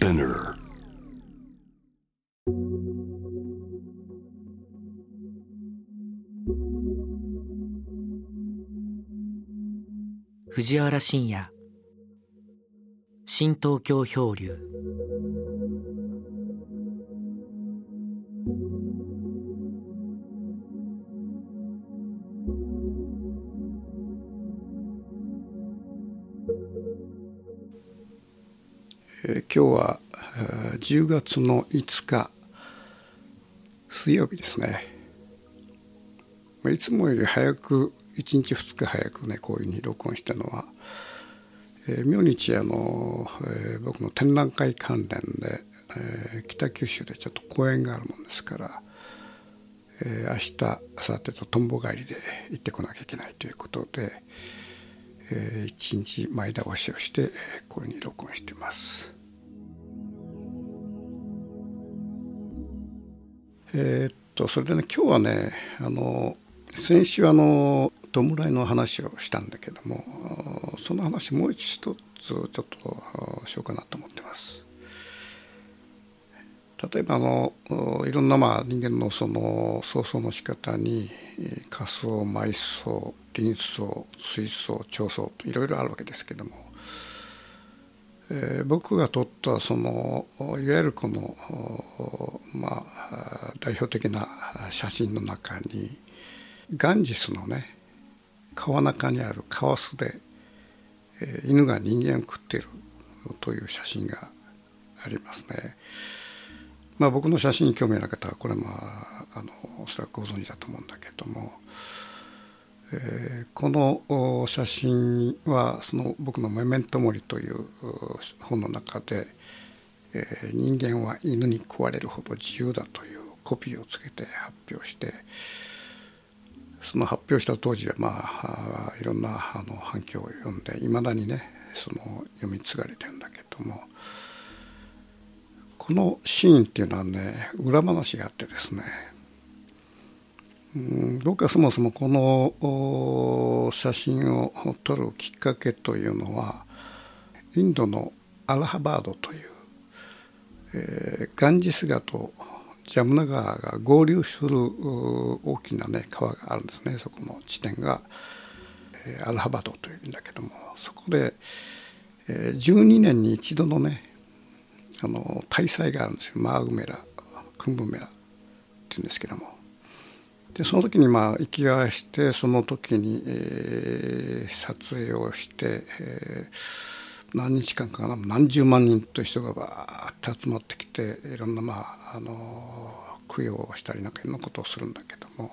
Spinner. 藤原信也新東京漂流今日は10月の5日水曜日ですねいつもより早く1日2日早くねこういうふうに録音したのは、えー明日あの、えー僕の展覧会関連で、えー北九州でちょっと公演があるもんですから、えー明日明後日ととんぼ帰りで行ってこなきゃいけないということで、えー一日前倒しをしてこういうふうに録音してます。えーっとそれでね今日はねあの先週あの弔いの話をしたんだけどもその話もう一つちょっとしようかなと思ってます。例えばあのいろんなまあ人間のその創造の仕方に仮想埋葬輪葬水槽彫層といろいろあるわけですけども、えー僕が撮ったそのいわゆるこのまあ代表的な写真の中にガンジスのね川中にあるカワスで、えー犬が人間を食っているという写真がありますね。まあ、僕の写真に興味ある方はこれまああのおそらくご存知だと思うんだけども、えーこの写真はその僕の「メメントモリ」という本の中で、えー人間は犬に食われるほど自由だというコピーをつけて発表してその発表した当時はまあいろんなあの反響を読んでいまだにねその読み継がれてるんだけどもこのシーンっていうのはね裏話があってですねうん僕はそもそもこの写真を撮るきっかけというのはインドのアラハバードという、ガンジス川とジャムナ川が合流する大きな、ね、川があるんですね。そこの地点が、アラハバドというんだけども。そこで、えー12年に一度のねあの大祭があるんですよ。マーグメラクンブメラっていうんですけども。でその時にまあ行き合してその時に、えー撮影をして、えー何日間かな何十万人という人がバーッと集まってきていろんなまああの供養をしたりなんかいろんなことをするんだけども、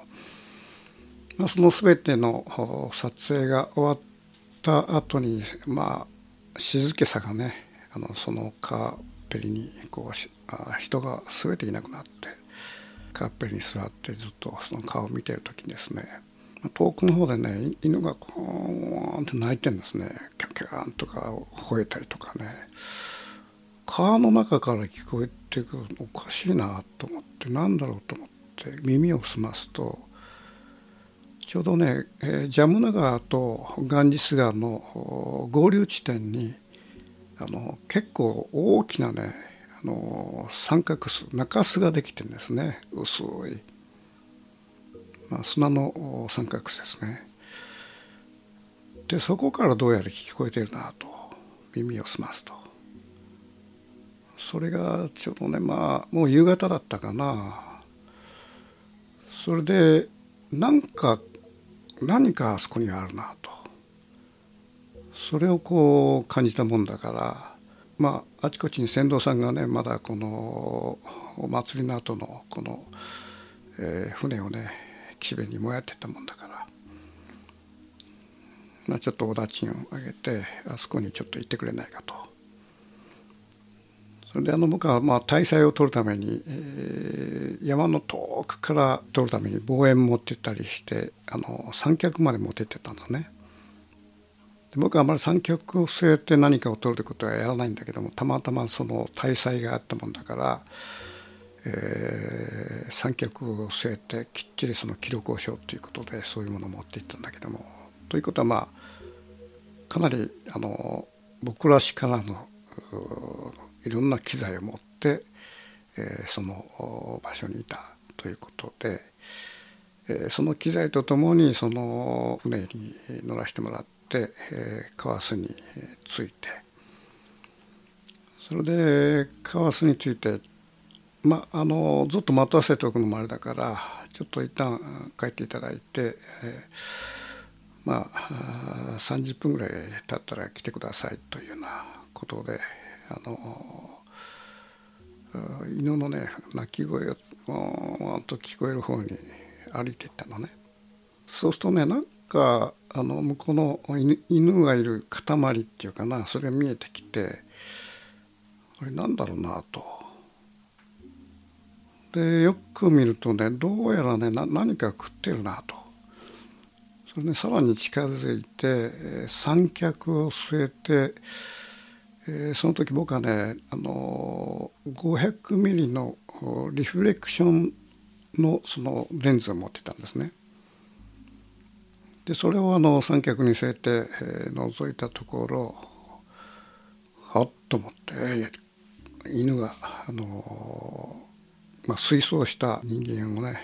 まあ、その全ての撮影が終わった後にまあ静けさがねあのそのカーペリにこうしあ人が全ていなくなってカーペリに座ってずっとその顔を見てる時にですね遠くの方でね犬がコーンって鳴いてんですね。キャンキャンとか吠えたりとかね。川の中から聞こえてくるおかしいなと思ってなんだろうと思って耳を澄ますとちょうどね、えージャムナ川とガンジス川の合流地点にあの結構大きなねあの三角巣中洲ができてるんですね。薄い、まあ、砂の三角巣ですね。でそこからどうやら聞こえてるなと耳を澄ますと。それがちょうどねまあもう夕方だったかな。それでなんか何かあそこにあるなと。それをこう感じたもんだからまああちこちに船頭さんがねまだこのお祭りの後のこの、えー船をね岸辺に燃やってたもんだから、まあ、ちょっとお駄賃をあげてあそこにちょっと行ってくれないかと。それであの僕はまあ大祭を取るために、えー山の遠くから取るために望遠持ってったりしてあの三脚まで持ってってたんですね。で僕はあまり三脚を据えて何かを取るということはやらないんだけどもたまたまその大祭があったもんだから、えー三脚を据えてきっちりその記録をしようということでそういうものを持っていったんだけども。ということはまあかなりあの僕らしからぬういろんな機材を持って、えー、その場所にいたということで、えー、その機材とともにその船に乗らせてもらって、えー、カワスに着いて。それでカワスについてまあのずっと待たせておくのもあれだからちょっと一旦帰っていただいて、えー、まあ30分ぐらい経ったら来てくださいというようなことであの犬のね鳴き声がワンと聞こえる方に歩いていったのね。そうするとねなんかあの向こうの犬がいる塊っていうかなそれが見えてきてあれなんだろうなと。でよく見るとねどうやらね何か食ってるなとそれねさらに近づいて三脚を据えて、えー、その時僕はねあの500ミリのリフレクションのそのレンズを持ってたんですね。でそれをあの三脚に据えて、えー、覗いたところはっと思って、えー、犬があのまあ、水槽した人間をね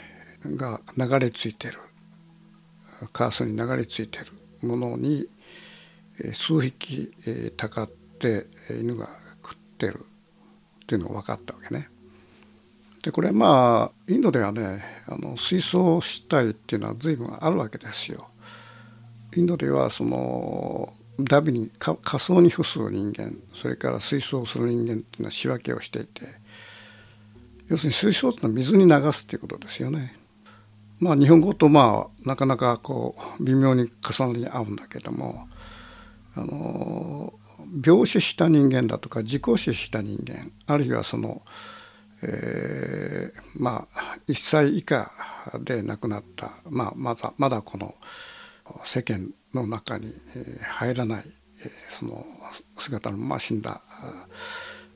が流れ着いてるカースに流れ着いてるものに数匹たかって犬が食ってるっていうのが分かったわけね。でこれまあインドではねあの水槽死体っていうのは随分あるわけですよ。インドではそのダビに仮想に付する人間それから水槽をする人間っていうのは仕分けをしていて要するに水晶ってのは水に流すっていうことですよね。まあ日本語とまあなかなかこう微妙に重なり合うんだけどもあの病死した人間だとか自己死した人間あるいはその、えー、まあ1歳以下で亡くなった、まあ、まだまだこの世間の中に入らない、その姿のまま死んだ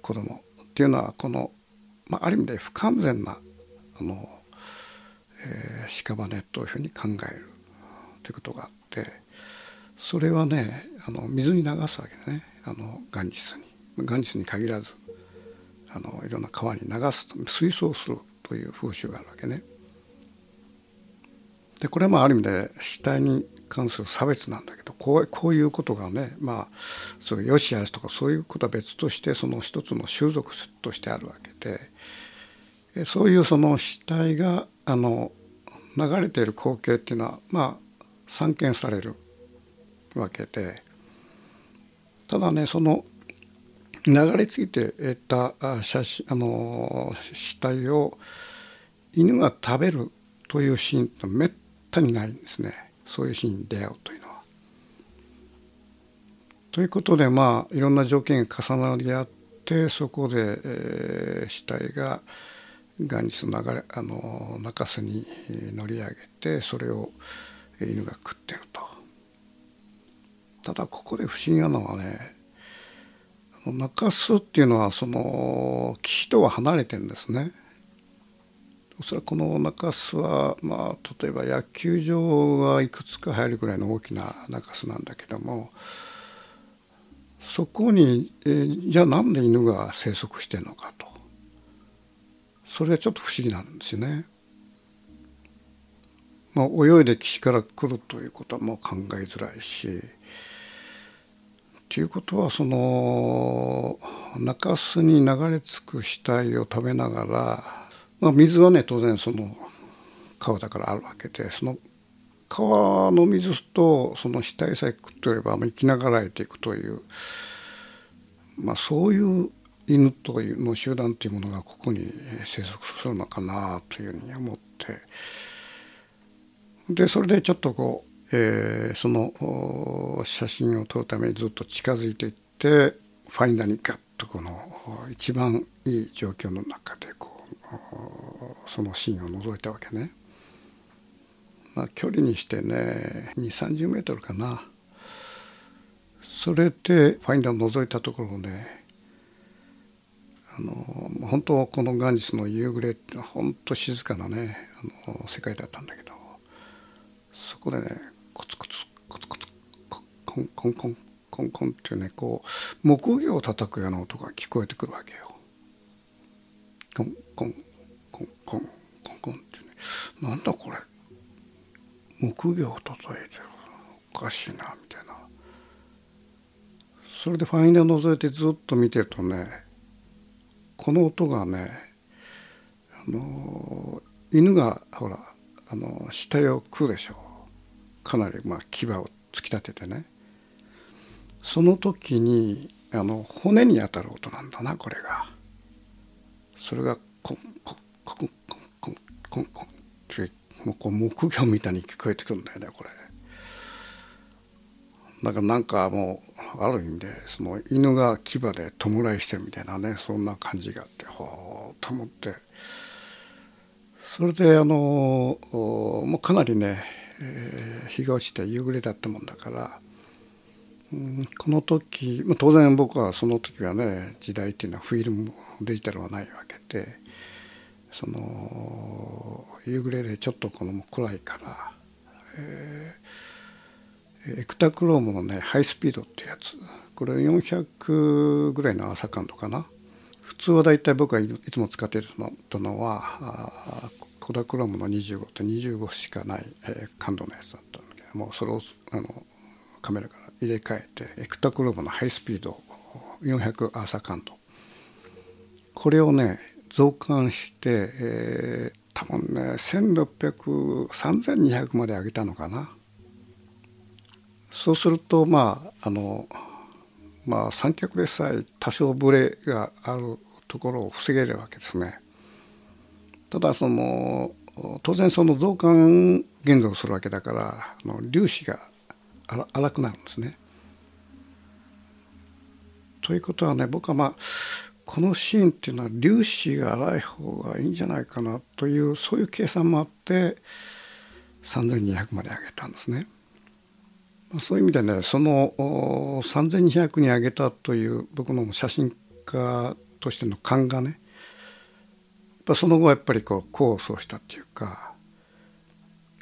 子供っていうのはこのまあ、ある意味で不完全なあの、えー、屍というふうに考えるということがあってそれはねあの水に流すわけねあのガンジスにガンジスに限らずあのいろんな川に流す水槽するという風習があるわけね。でこれはまあある意味で死体に関する差別なんだけどこうこういうことがねまあそう良し悪しとかそういうことは別としてその一つの習俗としてあるわけでそういうその死体があの流れている光景っていうのはまあ散見されるわけでただねその流れ着いて得た写真あの死体を犬が食べるというシーンってめったにないんですね。そういうシーンに出会うというのは。ということでまあいろんな条件が重なり合ってそこで、えー、死体がガンジスの流れあの中州に乗り上げてそれを犬が食ってると。ただここで不思議なのはね中州っていうのはその岸とは離れてるんですね。おそらくこの中洲は、まあ、例えば野球場がいくつか入るぐらいの大きな中洲なんだけどもそこに、えー、じゃあなんで犬が生息してるのかとそれはちょっと不思議なんですよね。まあ、泳いで岸から来るということはもう考えづらいしということはその中州に流れ着く死体を食べながらまあ、水はね当然その川だからあるわけでその川の水とその死体さえ食ってれば生きながらえていくという、まあ、そういう犬というの集団というものがここに生息するのかなというふうに思って。でそれでちょっとこう、えー、その写真を撮るためにずっと近づいていってファインダーにガッとこの一番いい状況の中でこうそのシーンを覗いたわけね。まあ、距離にしてね2 3 0メートルかなそれでファインダーを覗いたところねあの本当はこの元日の夕暮れって本当静かなねあの世界だったんだけどそこでねコツコツコツコツコンコンコンココンコンってねこう木魚を叩くような音が聞こえてくるわけよ。コンコンコンコンコンコンってねなんだこれ木魚を叩いてるおかしいなみたいなそれでファインダーを覗いてずっと見てるとねこの音がねあの犬がほらあの死体を食うでしょうかなりまあ牙を突き立ててねその時にあの骨に当たる音なんだなこれがそれがコンコンコンコンコンコンコンってもうこう木魚みたいに聞こえてくるんだよねこれ。だからなんかもうある意味でその犬が牙で弔いしてるみたいなねそんな感じがあってほうと思って。それであのもうかなりね、えー、日が落ちて夕暮れだったもんだから、うん、この時、当然僕はその時はね時代っていうのはフィルムデジタルはないわけでその夕暮れでちょっとこの暗いから、えーエクタクロームのねハイスピードってやつ。これ400ぐらいの朝感度かな。普通はだいたい僕がいつも使ってるのとのはコダクロームの25と25しかない、えー、感度のやつだったんだけどもうそれをあのカメラから入れ替えてエクタクロームのハイスピード400朝感度これをね増刊して、えー、多分ね16003200まで上げたのかなそうするとまああのまあ三脚でさえ多少ブレがあるところを防げるわけですね。ただその当然その増刊現像するわけだからあの粒子が荒くなるんですね。ということはね僕はまあこのシーンっていうのは粒子が荒い方がいいんじゃないかなというそういう計算もあって3200まで上げたんですね。そういう意味でねその3200に上げたという僕の写真家としての勘がねその後はやっぱりこう功を奏したっていうか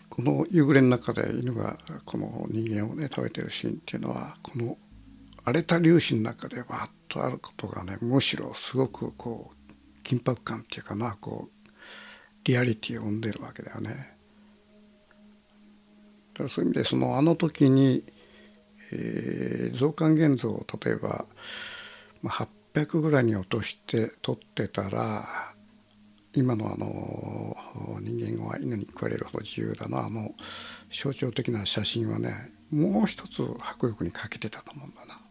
この夕暮れの中で犬がこの人間をね食べてるシーンっていうのはこの荒れた粒子の中でわっとあることがねむしろすごくこう緊迫感っていうかなこうリアリティを生んでるわけだよね。だからそういう意味でそのあの時に、えー、増刊現像を例えば、まあ、800ぐらいに落として撮ってたら今のあの人間は犬に食われるほど自由だなあの象徴的な写真はねもう一つ迫力に欠けてたと思うんだな。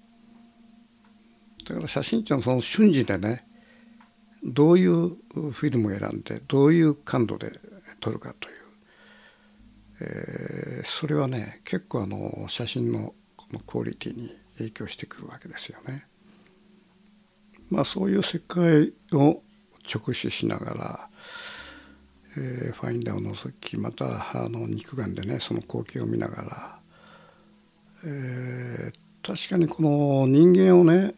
だから写真っていうのはその瞬時でねどういうフィルムを選んでどういう感度で撮るかというえー、それはね結構あの写真のこのクオリティに影響してくるわけですよね。まあそういう世界を直視しながら、えー、ファインダーを覗きまたあの肉眼でねその光景を見ながら、えー、確かにこの人間をね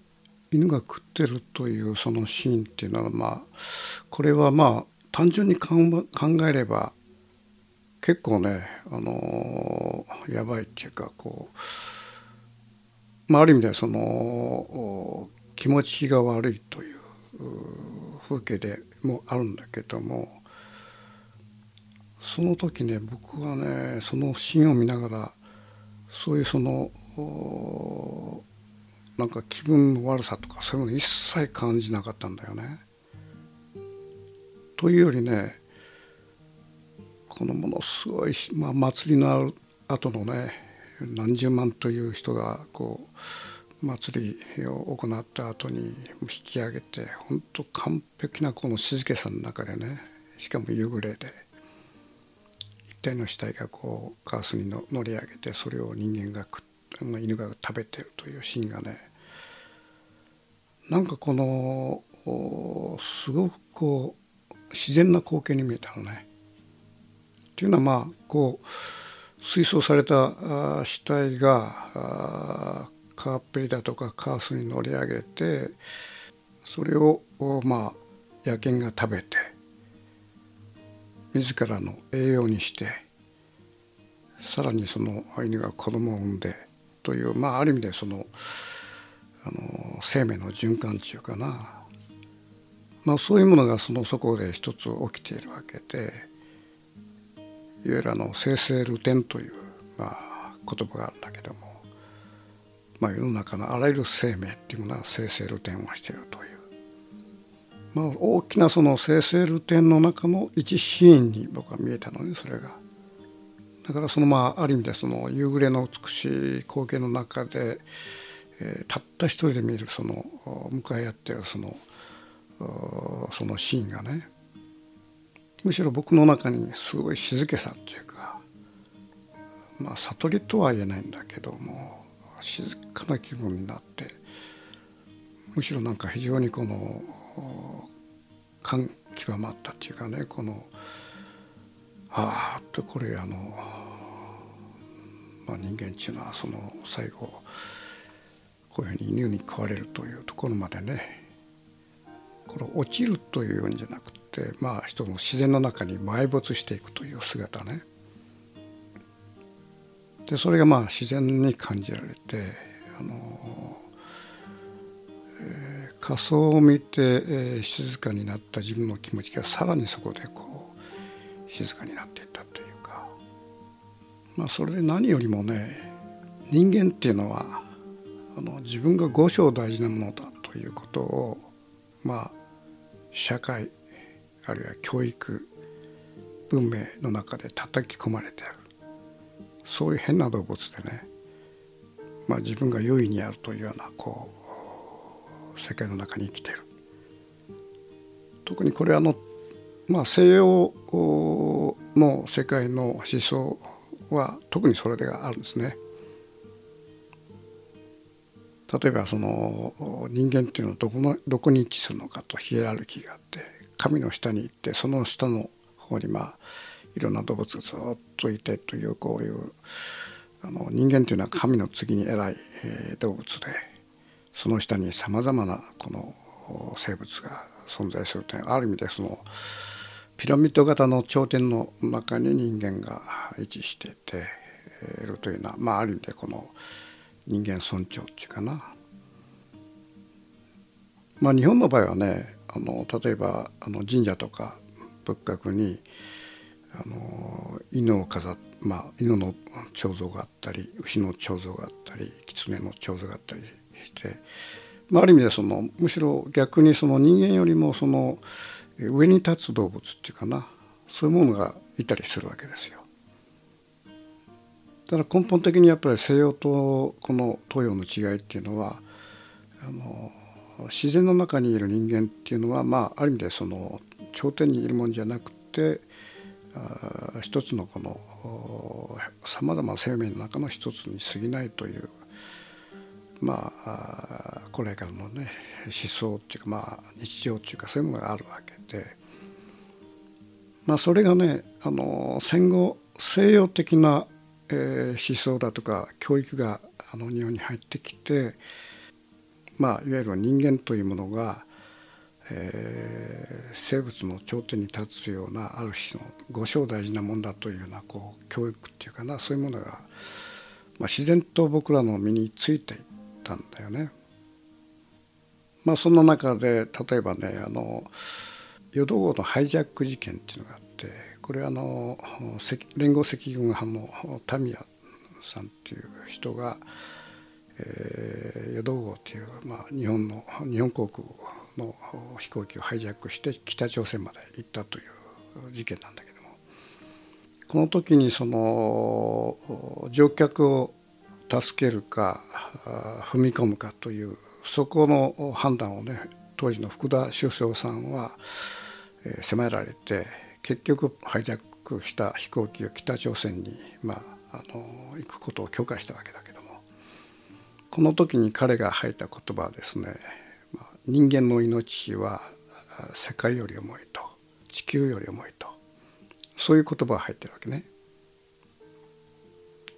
犬が食ってるというそのシーンっていうのはまあこれはまあ単純に考えれば結構ねあのやばいっていうかこう、まあ、ある意味ではその気持ちが悪いという風景でもあるんだけどもその時ね僕はねそのシーンを見ながらそういうそのなんか気分の悪さとかそういうもの一切感じなかったんだよね。というよりねこのものすごい、まあ、祭りの後のね何十万という人がこう祭りを行った後に引き上げて本当完璧なこの静けさの中でねしかも夕暮れで一体の死体がこうカースにの乗り上げてそれを人間が食って犬が食べてるというシーンがねなんかこのすごくこう自然な光景に見えたのね。っていうのはまあこう水槽された死体がカーペリだとかカースに乗り上げてそれをまあ野犬が食べて自らの栄養にしてさらにその犬が子供を産んでというまあある意味でそのあの生命の循環っていうかな、まあ、そういうものがそのそこで一つ起きているわけでいわゆるあの生成ルテンという、まあ、言葉があるんだけども、まあ、世の中のあらゆる生命っていうものは生成ルテンをしているという、まあ、大きなその生成ルテンの中の一シーンに僕は見えたのねそれが。だからそのまあある意味でその夕暮れの美しい光景の中で、えー、たった一人で見るその向かい合ってるそのそのシーンがねむしろ僕の中にすごい静けさっていうかまあ悟りとは言えないんだけども静かな気分になってむしろなんか非常にこの感極まったっていうかねこのああってこれあの、まあ、人間っていうのはその最後こういうふうに犬に食われるというところまでねこれ落ちるというようにじゃなくてまあ人の自然の中に埋没していくという姿ね。でそれがまあ自然に感じられてあの、えー、仮想を見て、えー、静かになった自分の気持ちがさらにそこでこう静かになっていったというかまあそれで何よりもね人間っていうのはあの自分が五章大事なものだということをまあ社会あるいは教育文明の中で叩き込まれてある。そういう変な動物でね、まあ、自分が優位にあるというようなこう世界の中に生きている。特にこれあの、まあ、西洋の世界の思想は特にそれがあるんですね。例えばその人間っていうのはどこのどこに位置するのかとヒエラルキーがあって神の下に行ってその下の方にまあいろんな動物がずっといてというこういうあの人間というのは神の次に偉い、え動物でその下にさまざまなこの生物が存在するというある意味でそのピラミッド型の頂点の中に人間が位置してているというのはまあある意味でこの人間尊重っていうかな。まあ、日本の場合はねあの例えばあの神社とか仏閣にあの犬を飾っまあ犬の彫像があったり牛の彫像があったり狐の彫像があったりして、まあ、ある意味でそのむしろ逆にその人間よりもその上に立つ動物っていうかなそういうものがいたりするわけですよ。ただ根本的にやっぱり西洋とこの東洋の違いっていうのはあの自然の中にいる人間っていうのはまあある意味でその頂点にいるもんじゃなくて一つのこのさまざまな生命の中の一つに過ぎないというまあこれからのね思想っていうかまあ日常っていうかそういうものがあるわけで。まあそれがねあの戦後西洋的なえー、思想だとか教育があの日本に入ってきて、まあ、いわゆる人間というものが、えー、生物の頂点に立つようなある種の五章大事なもんだというようなこう教育っていうかなそういうものが、まあ、自然と僕らの身についていったんだよね。まあ、そんな中で例えばねあの淀号のハイジャック事件っていうのがあってこれあの連合赤軍派のタミヤさんっていう人が、えー、淀号という、まあ、日本の日本航空の飛行機をハイジャックして北朝鮮まで行ったという事件なんだけどもこの時にその乗客を助けるか踏み込むかというそこの判断をね当時の福田首相さんは迫られて結局ハイジャックした飛行機を北朝鮮に、まあ、あの行くことを許可したわけだけどもこの時に彼が吐いた言葉はですね、人間の命は世界より重いと地球より重いとそういう言葉が入ってるわけね。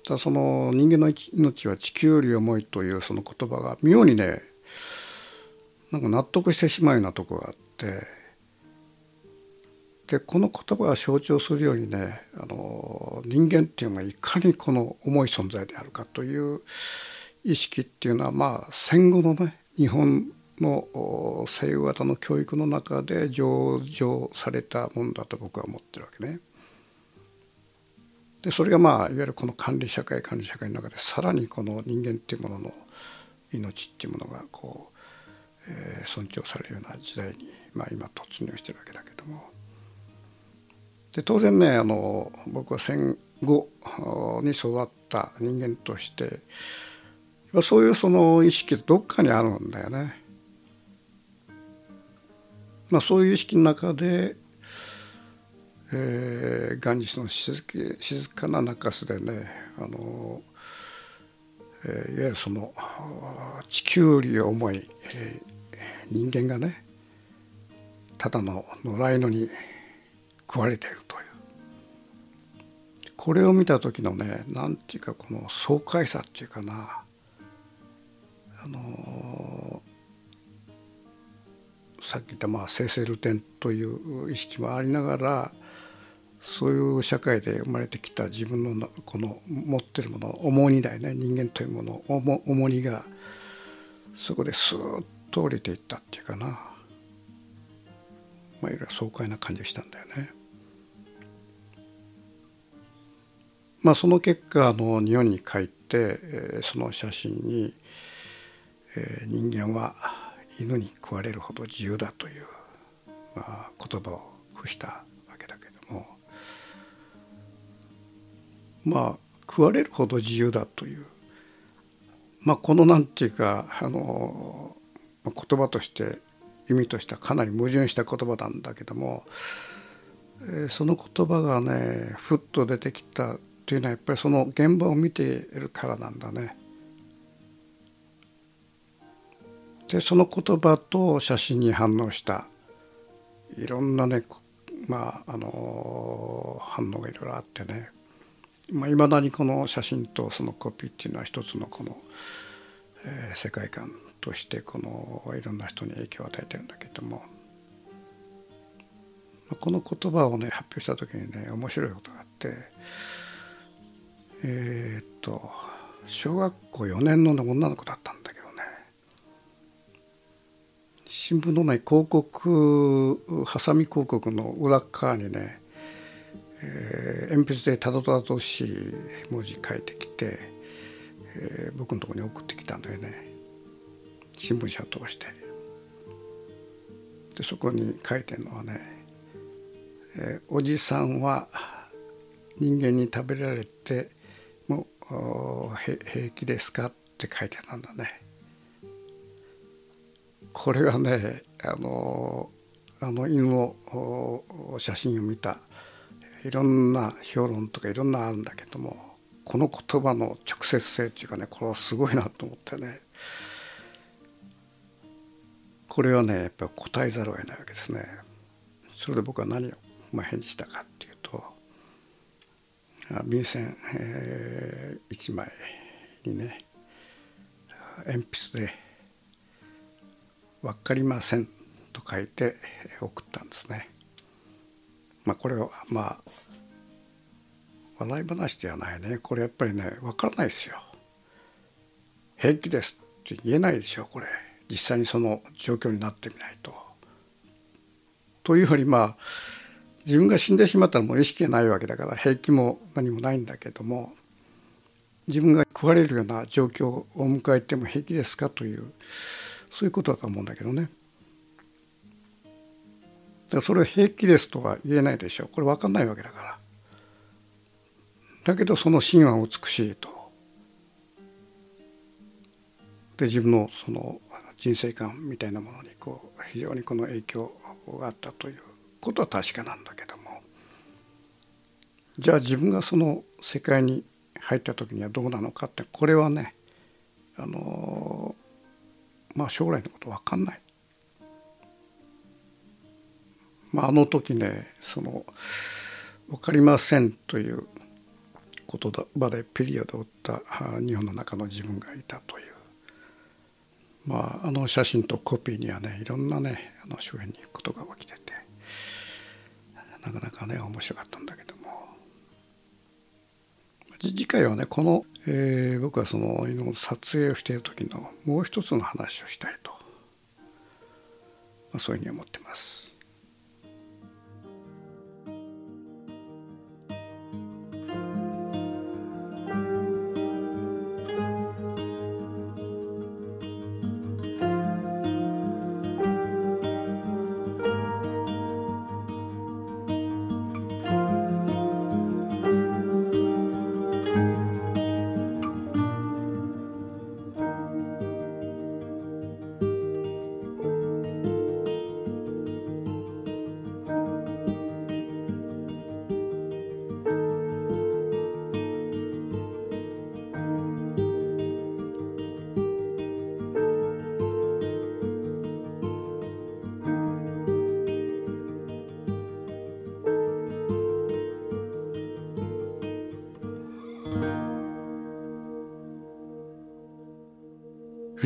だその人間の命は地球より重いというその言葉が妙にねなんか納得してしまうようなとこがあってでこの言葉が象徴するようにねあの人間っていうのがいかにこの重い存在であるかという意識っていうのはまあ戦後のね日本の西洋型の教育の中で上場されたもんだと僕は思ってるわけね。でそれがまあいわゆるこの管理社会管理社会の中でさらにこの人間っていうものの命っていうものがこう、えー、尊重されるような時代に、まあ、今突入してるわけだけどもで当然ねあの僕は戦後に育った人間としてそういうその意識どっかにあるんだよね。まあ、そういう意識の中で、えー、元日の静静かな中州でねあの、えー、いわゆるその地球より重い、えー、人間がねただの野良犬に食われているという。これを見た時のねなんていうかこの爽快さっていうかなあのさっき言ったまあ生成ルテンという意識もありながらそういう社会で生まれてきた自分のこの持ってるもの重荷だよね人間というもの重重荷がそこでスーッと降りていったっていうかなまあいろいろ爽快な感じがしたんだよね。まあその結果あの日本に帰って、えその写真に、えー、人間は犬に食われるほど自由だという、まあ、言葉を付したまあ食われるほど自由だというまあこのなんていうかあの言葉として意味としてはかなり矛盾した言葉なんだけども、えー、その言葉がねふっと出てきたっていうのはやっぱりその現場を見ているからなんだね。でその言葉と写真に反応したいろんなねまああの反応がいろいろあってねまあ、未だにこの写真とそのコピーっていうのは一つのこの、えー、世界観としてこのいろんな人に影響を与えてるんだけどもこの言葉をね発表した時にね面白いことがあってえー、っと小学校4年の女の子だったんだけどね。新聞のね広告ハサミ広告の裏側にね、えー、鉛筆でたどたどしい文字書いてきて、えー、僕のところに送ってきたんだよね新聞社を通してでそこに書いてるのはね、えー「おじさんは人間に食べられてもう平気ですか?」って書いてたんだね。これはねあのあの犬の写真を見たいろんな評論とかいろんなあるんだけどもこの言葉の直接性っていうかねこれはすごいなと思ってねこれはねやっぱ答えざるを得ないわけですね。それで僕は何を、まあ、返事したかっていうと便箋、えー、1枚にね鉛筆で分かりません」と書いて送ったんですね。まあ、これはまあ笑い話ではないねこれやっぱりね分からないですよ。平気ですって言えないでしょこれ実際にその状況になってみないと。というよりまあ自分が死んでしまったらもう意識がないわけだから平気も何もないんだけども自分が食われるような状況を迎えても平気ですかというそういうことだと思うんだけどね。だそれ平気ですとは言えないでしょうこれ分かんないわけだから。だけどその芯は美しいと。で自分のその人生観みたいなものにこう非常にこの影響があったということは確かなんだけどもじゃあ自分がその世界に入った時にはどうなのかってこれはねあのまあ将来のこと分かんない。まあ、あの時ねその「分かりません」という言葉でピリオドを打った日本の中の自分がいたというまああの写真とコピーにはねいろんなねあの周辺にことが起きててなかなかね面白かったんだけども次回はねこの、えー、僕はその犬の撮影をしている時のもう一つの話をしたいと、まあ、そういうふうに思ってます。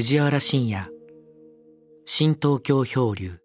藤原信也。新東京漂流。